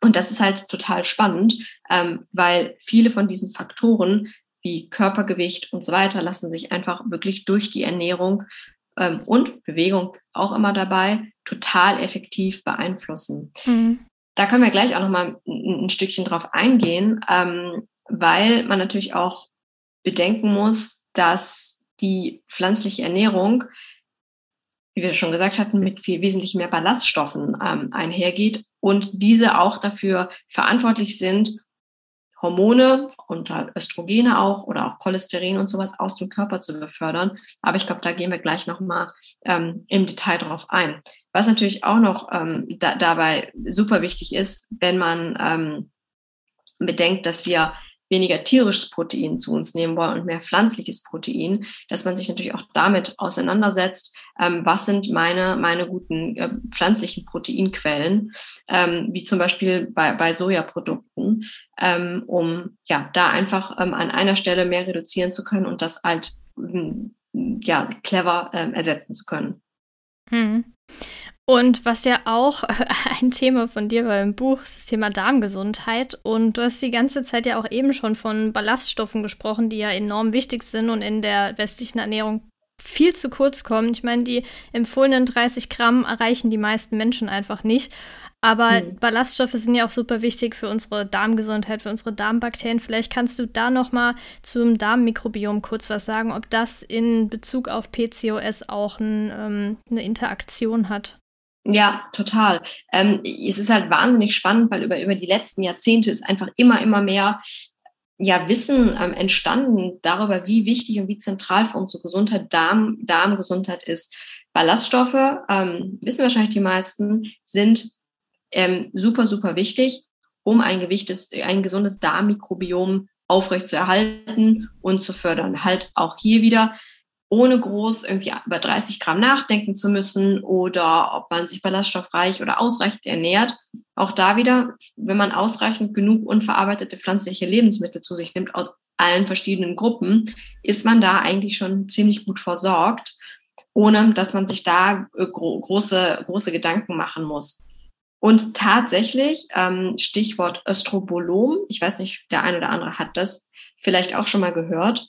Und das ist halt total spannend, ähm, weil viele von diesen Faktoren wie Körpergewicht und so weiter lassen sich einfach wirklich durch die Ernährung ähm, und Bewegung auch immer dabei total effektiv beeinflussen. Mhm. Da können wir gleich auch noch mal ein, ein Stückchen drauf eingehen, ähm, weil man natürlich auch bedenken muss, dass die pflanzliche Ernährung wie wir schon gesagt hatten, mit viel wesentlich mehr Ballaststoffen ähm, einhergeht und diese auch dafür verantwortlich sind, Hormone und Östrogene auch oder auch Cholesterin und sowas aus dem Körper zu befördern. Aber ich glaube, da gehen wir gleich nochmal ähm, im Detail drauf ein. Was natürlich auch noch ähm, da, dabei super wichtig ist, wenn man ähm, bedenkt, dass wir weniger tierisches Protein zu uns nehmen wollen und mehr pflanzliches Protein, dass man sich natürlich auch damit auseinandersetzt, ähm, was sind meine, meine guten äh, pflanzlichen Proteinquellen, ähm, wie zum Beispiel bei, bei Sojaprodukten, ähm, um ja da einfach ähm, an einer Stelle mehr reduzieren zu können und das halt ja clever ähm, ersetzen zu können. Hm. Und was ja auch ein Thema von dir war im Buch, ist das Thema Darmgesundheit. Und du hast die ganze Zeit ja auch eben schon von Ballaststoffen gesprochen, die ja enorm wichtig sind und in der westlichen Ernährung viel zu kurz kommen. Ich meine, die empfohlenen 30 Gramm erreichen die meisten Menschen einfach nicht. Aber hm. Ballaststoffe sind ja auch super wichtig für unsere Darmgesundheit, für unsere Darmbakterien. Vielleicht kannst du da noch mal zum Darmmikrobiom kurz was sagen, ob das in Bezug auf PCOS auch ein, ähm, eine Interaktion hat. Ja, total. Ähm, es ist halt wahnsinnig spannend, weil über, über die letzten Jahrzehnte ist einfach immer, immer mehr ja, Wissen ähm, entstanden darüber, wie wichtig und wie zentral für unsere Gesundheit Darm, Darmgesundheit ist. Ballaststoffe, ähm, wissen wahrscheinlich die meisten, sind ähm, super, super wichtig, um ein gewichtes, ein gesundes Darmmikrobiom aufrechtzuerhalten und zu fördern. Halt auch hier wieder ohne groß irgendwie über 30 Gramm nachdenken zu müssen oder ob man sich ballaststoffreich oder ausreichend ernährt. Auch da wieder, wenn man ausreichend genug unverarbeitete pflanzliche Lebensmittel zu sich nimmt aus allen verschiedenen Gruppen, ist man da eigentlich schon ziemlich gut versorgt, ohne dass man sich da äh, gro große, große Gedanken machen muss. Und tatsächlich, ähm, Stichwort Östrobolom, ich weiß nicht, der ein oder andere hat das vielleicht auch schon mal gehört,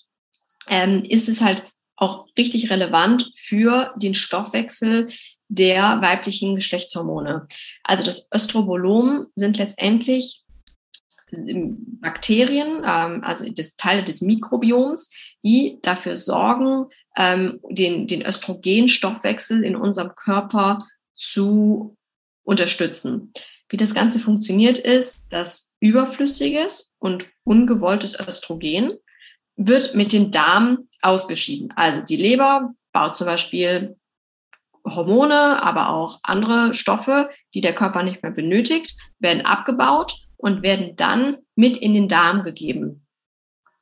ähm, ist es halt auch richtig relevant für den Stoffwechsel der weiblichen Geschlechtshormone. Also das Östrobolom sind letztendlich Bakterien, ähm, also das Teile des Mikrobioms, die dafür sorgen, ähm, den, den Östrogenstoffwechsel in unserem Körper zu unterstützen. Wie das Ganze funktioniert ist, dass überflüssiges und ungewolltes Östrogen wird mit den Darm ausgeschieden. Also die Leber baut zum Beispiel Hormone, aber auch andere Stoffe, die der Körper nicht mehr benötigt, werden abgebaut und werden dann mit in den Darm gegeben.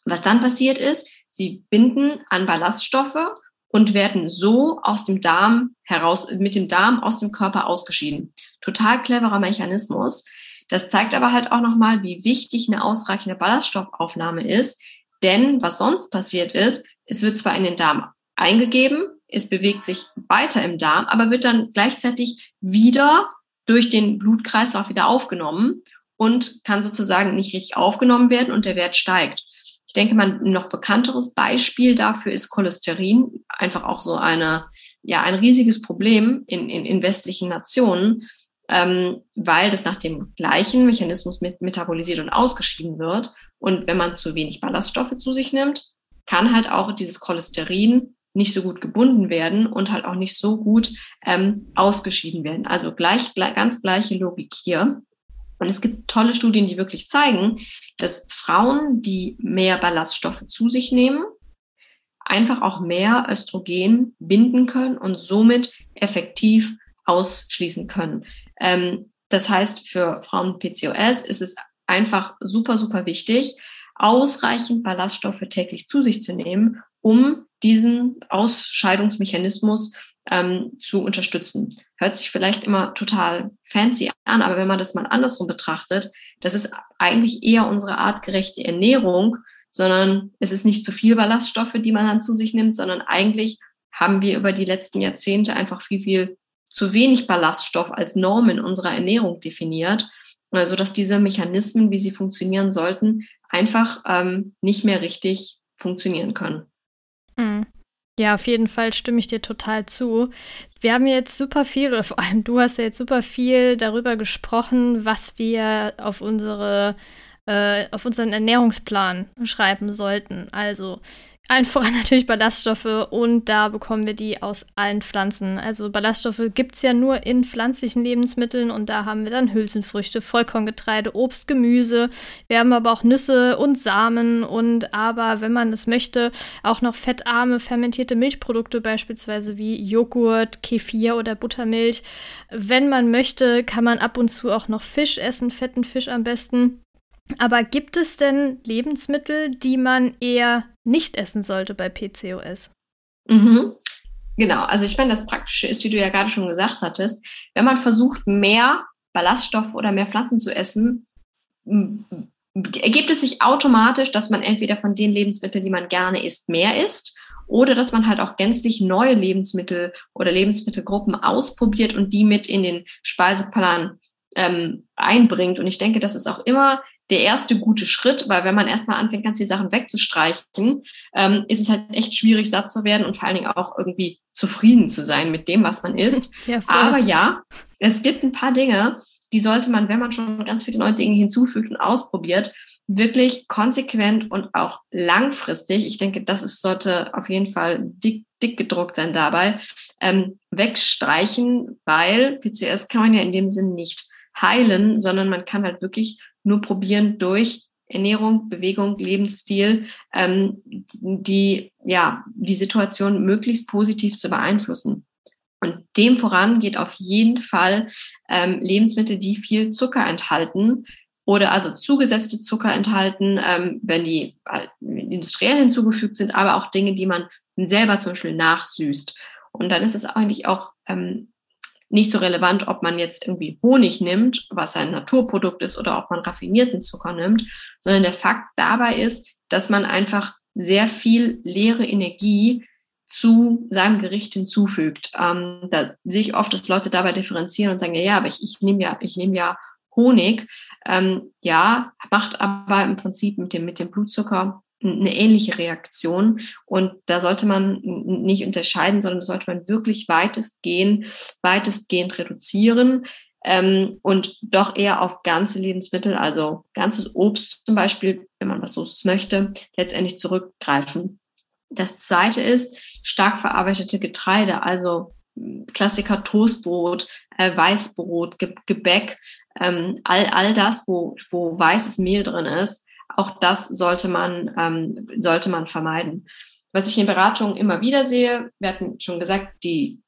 Was dann passiert ist, sie binden an Ballaststoffe und werden so aus dem Darm heraus, mit dem Darm aus dem Körper ausgeschieden. Total cleverer Mechanismus. Das zeigt aber halt auch nochmal, wie wichtig eine ausreichende Ballaststoffaufnahme ist. Denn was sonst passiert ist, es wird zwar in den Darm eingegeben, es bewegt sich weiter im Darm, aber wird dann gleichzeitig wieder durch den Blutkreislauf wieder aufgenommen und kann sozusagen nicht richtig aufgenommen werden und der Wert steigt. Ich denke mal, ein noch bekannteres Beispiel dafür ist Cholesterin. Einfach auch so eine, ja, ein riesiges Problem in, in, in westlichen Nationen, ähm, weil das nach dem gleichen Mechanismus mit metabolisiert und ausgeschieden wird. Und wenn man zu wenig Ballaststoffe zu sich nimmt, kann halt auch dieses Cholesterin nicht so gut gebunden werden und halt auch nicht so gut ähm, ausgeschieden werden. Also gleich, gleich, ganz gleiche Logik hier. Und es gibt tolle Studien, die wirklich zeigen, dass Frauen, die mehr Ballaststoffe zu sich nehmen, einfach auch mehr Östrogen binden können und somit effektiv ausschließen können. Ähm, das heißt, für Frauen mit PCOS ist es einfach super, super wichtig, ausreichend Ballaststoffe täglich zu sich zu nehmen, um diesen Ausscheidungsmechanismus ähm, zu unterstützen. Hört sich vielleicht immer total fancy an, aber wenn man das mal andersrum betrachtet, das ist eigentlich eher unsere artgerechte Ernährung, sondern es ist nicht zu viel Ballaststoffe, die man dann zu sich nimmt, sondern eigentlich haben wir über die letzten Jahrzehnte einfach viel, viel zu wenig Ballaststoff als Norm in unserer Ernährung definiert, also dass diese Mechanismen, wie sie funktionieren sollten, einfach ähm, nicht mehr richtig funktionieren können. Mhm. Ja, auf jeden Fall stimme ich dir total zu. Wir haben jetzt super viel, oder vor allem du hast ja jetzt super viel darüber gesprochen, was wir auf unsere äh, auf unseren Ernährungsplan schreiben sollten. Also allen voran natürlich Ballaststoffe und da bekommen wir die aus allen Pflanzen. Also Ballaststoffe gibt es ja nur in pflanzlichen Lebensmitteln und da haben wir dann Hülsenfrüchte, Vollkorngetreide, Obst, Gemüse. Wir haben aber auch Nüsse und Samen und aber, wenn man es möchte, auch noch fettarme, fermentierte Milchprodukte, beispielsweise wie Joghurt, Kefir oder Buttermilch. Wenn man möchte, kann man ab und zu auch noch Fisch essen, fetten Fisch am besten. Aber gibt es denn Lebensmittel, die man eher nicht essen sollte bei PCOS? Mhm. Genau, also ich meine, das Praktische ist, wie du ja gerade schon gesagt hattest, wenn man versucht, mehr Ballaststoffe oder mehr Pflanzen zu essen, ergibt es sich automatisch, dass man entweder von den Lebensmitteln, die man gerne isst, mehr isst oder dass man halt auch gänzlich neue Lebensmittel oder Lebensmittelgruppen ausprobiert und die mit in den Speiseplan ähm, einbringt. Und ich denke, das ist auch immer der erste gute Schritt, weil wenn man erstmal anfängt, ganz viele Sachen wegzustreichen, ähm, ist es halt echt schwierig, satt zu werden und vor allen Dingen auch irgendwie zufrieden zu sein mit dem, was man isst. Ja, Aber ja, es gibt ein paar Dinge, die sollte man, wenn man schon ganz viele neue Dinge hinzufügt und ausprobiert, wirklich konsequent und auch langfristig, ich denke, das ist, sollte auf jeden Fall dick, dick gedruckt sein dabei, ähm, wegstreichen, weil PCS kann man ja in dem Sinn nicht heilen, sondern man kann halt wirklich nur probieren durch Ernährung, Bewegung, Lebensstil, ähm, die, ja, die Situation möglichst positiv zu beeinflussen. Und dem voran geht auf jeden Fall ähm, Lebensmittel, die viel Zucker enthalten oder also zugesetzte Zucker enthalten, ähm, wenn die äh, industriell hinzugefügt sind, aber auch Dinge, die man selber zum Beispiel nachsüßt. Und dann ist es eigentlich auch ähm, nicht so relevant, ob man jetzt irgendwie Honig nimmt, was ein Naturprodukt ist, oder ob man raffinierten Zucker nimmt, sondern der Fakt dabei ist, dass man einfach sehr viel leere Energie zu seinem Gericht hinzufügt. Ähm, da sehe ich oft, dass Leute dabei differenzieren und sagen, ja, ja, aber ich, ich nehme ja, ich nehme ja Honig. Ähm, ja, macht aber im Prinzip mit dem, mit dem Blutzucker eine ähnliche Reaktion. Und da sollte man nicht unterscheiden, sondern da sollte man wirklich weitestgehend, weitestgehend reduzieren ähm, und doch eher auf ganze Lebensmittel, also ganzes Obst zum Beispiel, wenn man was so möchte, letztendlich zurückgreifen. Das zweite ist stark verarbeitete Getreide, also Klassiker Toastbrot, äh, Weißbrot, Ge Gebäck, ähm, all, all das, wo, wo weißes Mehl drin ist, auch das sollte man, ähm, sollte man vermeiden. Was ich in Beratungen immer wieder sehe, wir hatten schon gesagt, die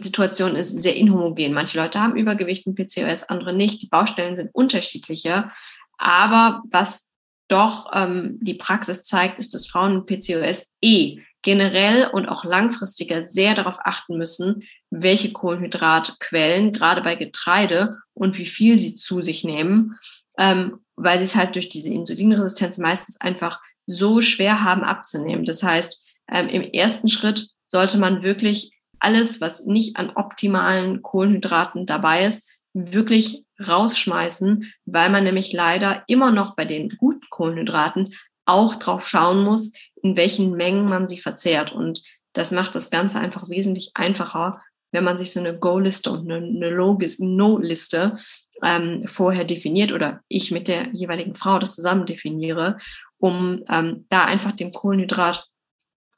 Situation ist sehr inhomogen. Manche Leute haben Übergewicht und PCOS, andere nicht. Die Baustellen sind unterschiedlicher. Aber was doch ähm, die Praxis zeigt, ist, dass Frauen mit PCOS eh generell und auch langfristiger sehr darauf achten müssen, welche Kohlenhydratquellen, gerade bei Getreide und wie viel sie zu sich nehmen, ähm, weil sie es halt durch diese Insulinresistenz meistens einfach so schwer haben abzunehmen. Das heißt, ähm, im ersten Schritt sollte man wirklich alles, was nicht an optimalen Kohlenhydraten dabei ist, wirklich rausschmeißen, weil man nämlich leider immer noch bei den guten Kohlenhydraten auch drauf schauen muss, in welchen Mengen man sie verzehrt. Und das macht das Ganze einfach wesentlich einfacher, wenn man sich so eine Go-Liste und eine, eine No-Liste ähm, vorher definiert oder ich mit der jeweiligen Frau das zusammen definiere, um ähm, da einfach dem Kohlenhydrat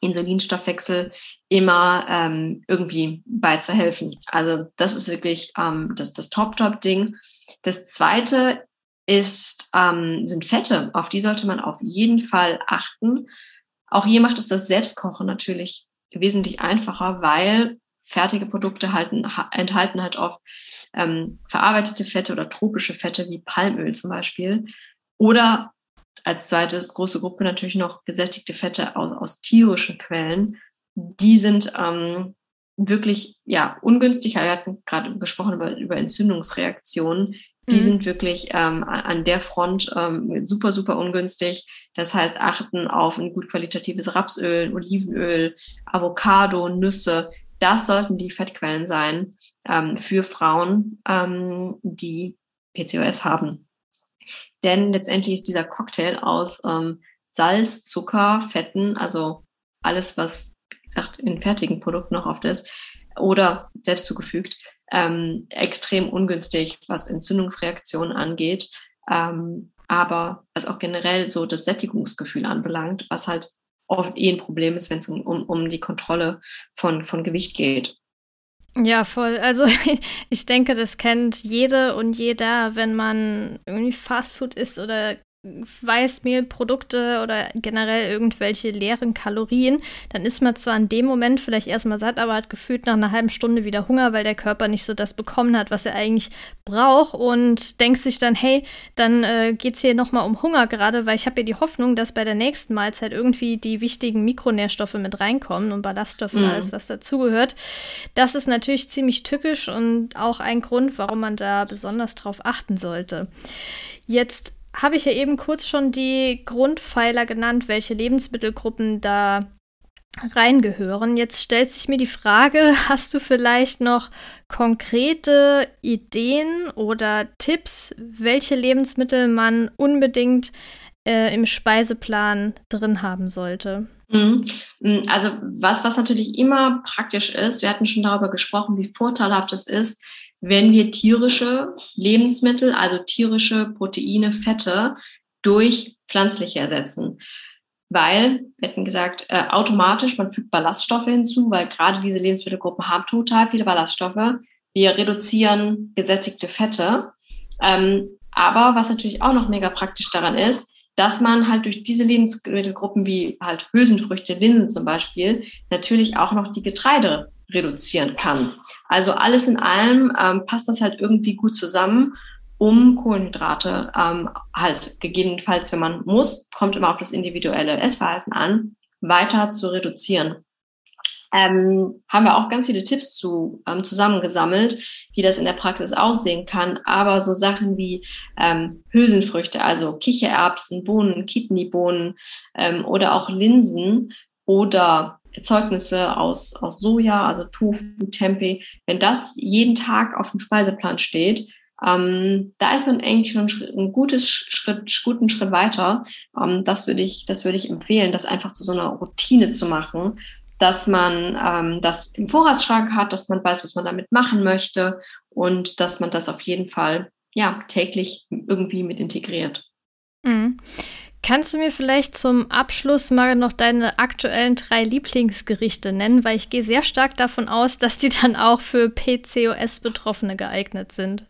Insulinstoffwechsel immer ähm, irgendwie beizuhelfen. Also das ist wirklich ähm, das, das Top-Top-Ding. Das zweite ist, ähm, sind Fette. Auf die sollte man auf jeden Fall achten. Auch hier macht es das Selbstkochen natürlich wesentlich einfacher, weil fertige Produkte halten, enthalten halt oft ähm, verarbeitete Fette oder tropische Fette wie Palmöl zum Beispiel. Oder als zweites große Gruppe natürlich noch gesättigte Fette aus, aus tierischen Quellen. Die sind ähm, wirklich ja ungünstig. Wir hatten gerade gesprochen über, über Entzündungsreaktionen. Die mhm. sind wirklich ähm, an der Front ähm, super, super ungünstig. Das heißt, achten auf ein gut qualitatives Rapsöl, Olivenöl, Avocado, Nüsse. Das sollten die Fettquellen sein ähm, für Frauen, ähm, die PCOS haben. Denn letztendlich ist dieser Cocktail aus ähm, Salz, Zucker, Fetten, also alles, was gesagt, in fertigen Produkten noch oft ist, oder selbst zugefügt, ähm, extrem ungünstig, was Entzündungsreaktionen angeht, ähm, aber was auch generell so das Sättigungsgefühl anbelangt, was halt oft eh ein Problem ist, wenn es um, um die Kontrolle von, von Gewicht geht. Ja, voll. Also ich denke, das kennt jede und jeder, wenn man irgendwie Fastfood isst oder Weißmehlprodukte oder generell irgendwelche leeren Kalorien, dann ist man zwar in dem Moment vielleicht erstmal satt, aber hat gefühlt nach einer halben Stunde wieder Hunger, weil der Körper nicht so das bekommen hat, was er eigentlich braucht und denkt sich dann, hey, dann äh, geht es hier nochmal um Hunger gerade, weil ich habe ja die Hoffnung, dass bei der nächsten Mahlzeit irgendwie die wichtigen Mikronährstoffe mit reinkommen und Ballaststoffe mhm. und alles, was dazugehört. Das ist natürlich ziemlich tückisch und auch ein Grund, warum man da besonders drauf achten sollte. Jetzt habe ich ja eben kurz schon die Grundpfeiler genannt, welche Lebensmittelgruppen da reingehören. Jetzt stellt sich mir die Frage, hast du vielleicht noch konkrete Ideen oder Tipps, welche Lebensmittel man unbedingt äh, im Speiseplan drin haben sollte? Mhm. Mm, also was, was natürlich immer praktisch ist, wir hatten schon darüber gesprochen, wie vorteilhaft es ist, wenn wir tierische Lebensmittel, also tierische Proteine, Fette durch pflanzliche ersetzen. Weil, wir hätten gesagt, äh, automatisch, man fügt Ballaststoffe hinzu, weil gerade diese Lebensmittelgruppen haben total viele Ballaststoffe. Wir reduzieren gesättigte Fette. Ähm, aber was natürlich auch noch mega praktisch daran ist, dass man halt durch diese Lebensmittelgruppen wie halt Hülsenfrüchte, Linsen zum Beispiel, natürlich auch noch die Getreide reduzieren kann. Also alles in allem ähm, passt das halt irgendwie gut zusammen, um Kohlenhydrate ähm, halt gegebenenfalls, wenn man muss, kommt immer auf das individuelle Essverhalten an, weiter zu reduzieren. Ähm, haben wir auch ganz viele Tipps zu ähm, zusammengesammelt, wie das in der Praxis aussehen kann. Aber so Sachen wie ähm, Hülsenfrüchte, also Kichererbsen, Bohnen, Kidneybohnen ähm, oder auch Linsen oder Erzeugnisse aus, aus Soja, also Tofu, Tempeh, wenn das jeden Tag auf dem Speiseplan steht, ähm, da ist man eigentlich schon ein gutes Schritt, guten Schritt weiter. Ähm, das würde ich, das würde ich empfehlen, das einfach zu so einer Routine zu machen, dass man ähm, das im Vorratsschrank hat, dass man weiß, was man damit machen möchte und dass man das auf jeden Fall ja täglich irgendwie mit integriert. Mhm. Kannst du mir vielleicht zum Abschluss mal noch deine aktuellen drei Lieblingsgerichte nennen? Weil ich gehe sehr stark davon aus, dass die dann auch für PCOS-Betroffene geeignet sind.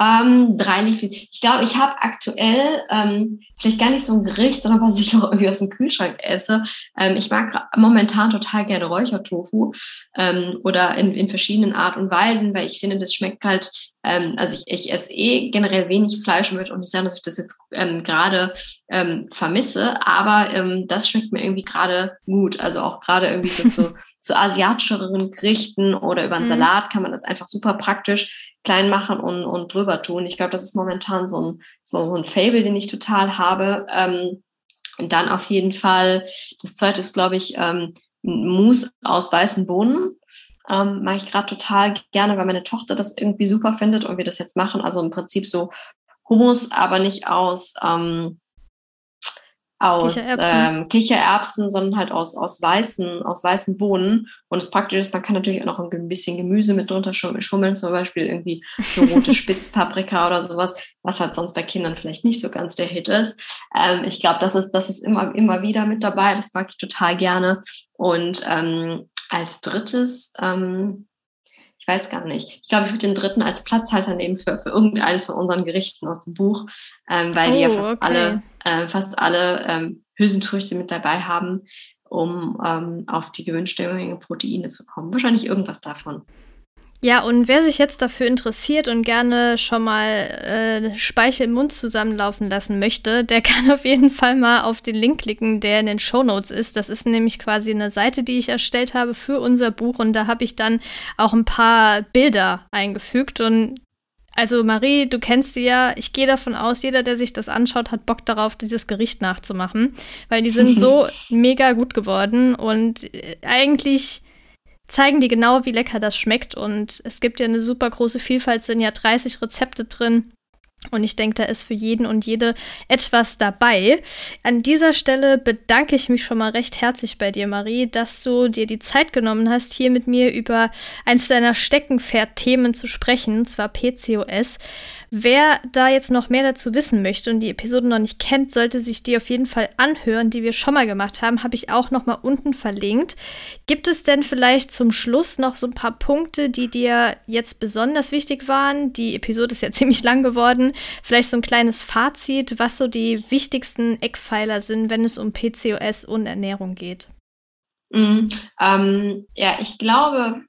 Ähm, drei Lieblings. Ich glaube, ich habe aktuell ähm, vielleicht gar nicht so ein Gericht, sondern was ich auch irgendwie aus dem Kühlschrank esse. Ähm, ich mag momentan total gerne Räuchertofu ähm, oder in, in verschiedenen Art und Weisen, weil ich finde, das schmeckt halt, ähm, also ich, ich esse eh generell wenig Fleisch und würde auch nicht sagen, dass ich das jetzt ähm, gerade ähm, vermisse, aber ähm, das schmeckt mir irgendwie gerade gut. Also auch gerade irgendwie so zu zu asiatischeren Gerichten oder über einen mhm. Salat kann man das einfach super praktisch klein machen und, und drüber tun. Ich glaube, das ist momentan so ein, so, so ein Fable, den ich total habe. Ähm, und dann auf jeden Fall, das zweite ist, glaube ich, ähm, Mousse aus weißen Bohnen. Ähm, mache ich gerade total gerne, weil meine Tochter das irgendwie super findet und wir das jetzt machen. Also im Prinzip so Hummus, aber nicht aus, ähm, aus Kichererbsen. Ähm, Kichererbsen, sondern halt aus, aus, weißen, aus weißen Bohnen. Und das Praktische ist, man kann natürlich auch noch ein bisschen Gemüse mit drunter schummeln, zum Beispiel irgendwie so rote Spitzpaprika oder sowas, was halt sonst bei Kindern vielleicht nicht so ganz der Hit ist. Ähm, ich glaube, das ist, das ist immer, immer wieder mit dabei. Das mag ich total gerne. Und ähm, als drittes, ähm, ich weiß gar nicht. Ich glaube, ich würde den dritten als Platzhalter nehmen für, für irgendeines von unseren Gerichten aus dem Buch, ähm, weil oh, die ja oh, fast okay. alle, äh, fast alle ähm, Hülsenfrüchte mit dabei haben, um ähm, auf die gewünschte Menge Proteine zu kommen. Wahrscheinlich irgendwas davon. Ja, und wer sich jetzt dafür interessiert und gerne schon mal äh, Speichel im Mund zusammenlaufen lassen möchte, der kann auf jeden Fall mal auf den Link klicken, der in den Show Notes ist. Das ist nämlich quasi eine Seite, die ich erstellt habe für unser Buch und da habe ich dann auch ein paar Bilder eingefügt und also Marie, du kennst sie ja. Ich gehe davon aus, jeder, der sich das anschaut, hat Bock darauf, dieses Gericht nachzumachen, weil die sind so mega gut geworden und äh, eigentlich zeigen die genau, wie lecker das schmeckt. Und es gibt ja eine super große Vielfalt, sind ja 30 Rezepte drin. Und ich denke, da ist für jeden und jede etwas dabei. An dieser Stelle bedanke ich mich schon mal recht herzlich bei dir, Marie, dass du dir die Zeit genommen hast, hier mit mir über eins deiner Steckenpferd-Themen zu sprechen, und zwar PCOS. Wer da jetzt noch mehr dazu wissen möchte und die Episode noch nicht kennt, sollte sich die auf jeden Fall anhören, die wir schon mal gemacht haben, habe ich auch noch mal unten verlinkt. Gibt es denn vielleicht zum Schluss noch so ein paar Punkte, die dir jetzt besonders wichtig waren? Die Episode ist ja ziemlich lang geworden. Vielleicht so ein kleines Fazit, was so die wichtigsten Eckpfeiler sind, wenn es um PCOS und Ernährung geht. Mhm, ähm, ja, ich glaube,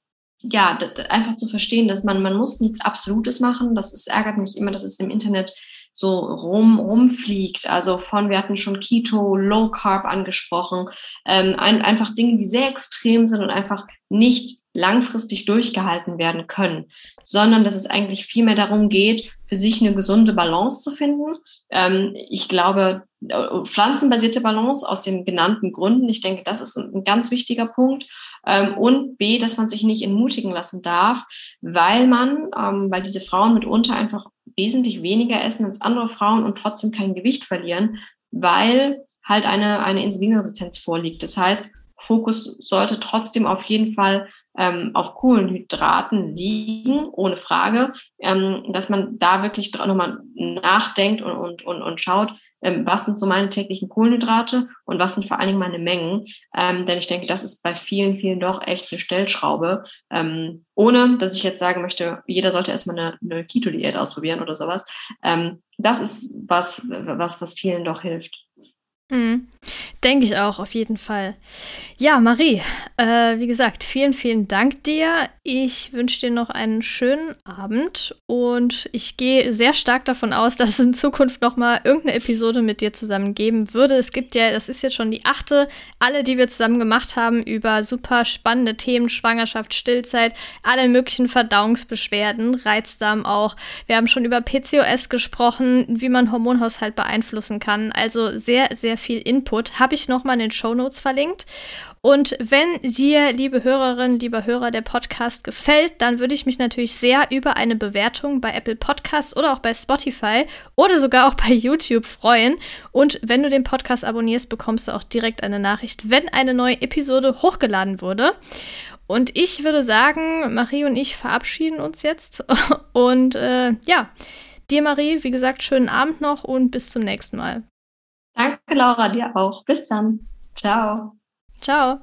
ja, einfach zu verstehen, dass man, man muss nichts Absolutes machen. Das ist, ärgert mich immer, dass es im Internet so rum, rumfliegt. Also von, wir hatten schon Keto, Low Carb angesprochen, ähm, ein, einfach Dinge, die sehr extrem sind und einfach nicht langfristig durchgehalten werden können, sondern dass es eigentlich viel mehr darum geht, für sich eine gesunde Balance zu finden. Ähm, ich glaube, äh, pflanzenbasierte Balance aus den genannten Gründen, ich denke, das ist ein, ein ganz wichtiger Punkt. Ähm, und B, dass man sich nicht entmutigen lassen darf, weil man, ähm, weil diese Frauen mitunter einfach wesentlich weniger essen als andere Frauen und trotzdem kein Gewicht verlieren, weil halt eine, eine Insulinresistenz vorliegt. Das heißt, Fokus sollte trotzdem auf jeden Fall ähm, auf Kohlenhydraten liegen, ohne Frage, ähm, dass man da wirklich nochmal nachdenkt und, und, und, und schaut, ähm, was sind so meine täglichen Kohlenhydrate und was sind vor allen Dingen meine Mengen. Ähm, denn ich denke, das ist bei vielen, vielen doch echt eine Stellschraube. Ähm, ohne, dass ich jetzt sagen möchte, jeder sollte erstmal eine, eine Keto-Diät ausprobieren oder sowas. Ähm, das ist was, was, was vielen doch hilft. Mhm. Denke ich auch, auf jeden Fall. Ja, Marie, äh, wie gesagt, vielen, vielen Dank dir. Ich wünsche dir noch einen schönen Abend und ich gehe sehr stark davon aus, dass es in Zukunft noch mal irgendeine Episode mit dir zusammen geben würde. Es gibt ja, das ist jetzt schon die achte, alle, die wir zusammen gemacht haben, über super spannende Themen, Schwangerschaft, Stillzeit, alle möglichen Verdauungsbeschwerden, Reizdarm auch. Wir haben schon über PCOS gesprochen, wie man Hormonhaushalt beeinflussen kann. Also sehr, sehr viel Input. Habe ich nochmal in den Show Notes verlinkt. Und wenn dir, liebe Hörerinnen, lieber Hörer, der Podcast gefällt, dann würde ich mich natürlich sehr über eine Bewertung bei Apple Podcasts oder auch bei Spotify oder sogar auch bei YouTube freuen. Und wenn du den Podcast abonnierst, bekommst du auch direkt eine Nachricht, wenn eine neue Episode hochgeladen wurde. Und ich würde sagen, Marie und ich verabschieden uns jetzt. Und äh, ja, Dir, Marie, wie gesagt, schönen Abend noch und bis zum nächsten Mal. Danke, Laura, dir auch. Bis dann. Ciao. Ciao.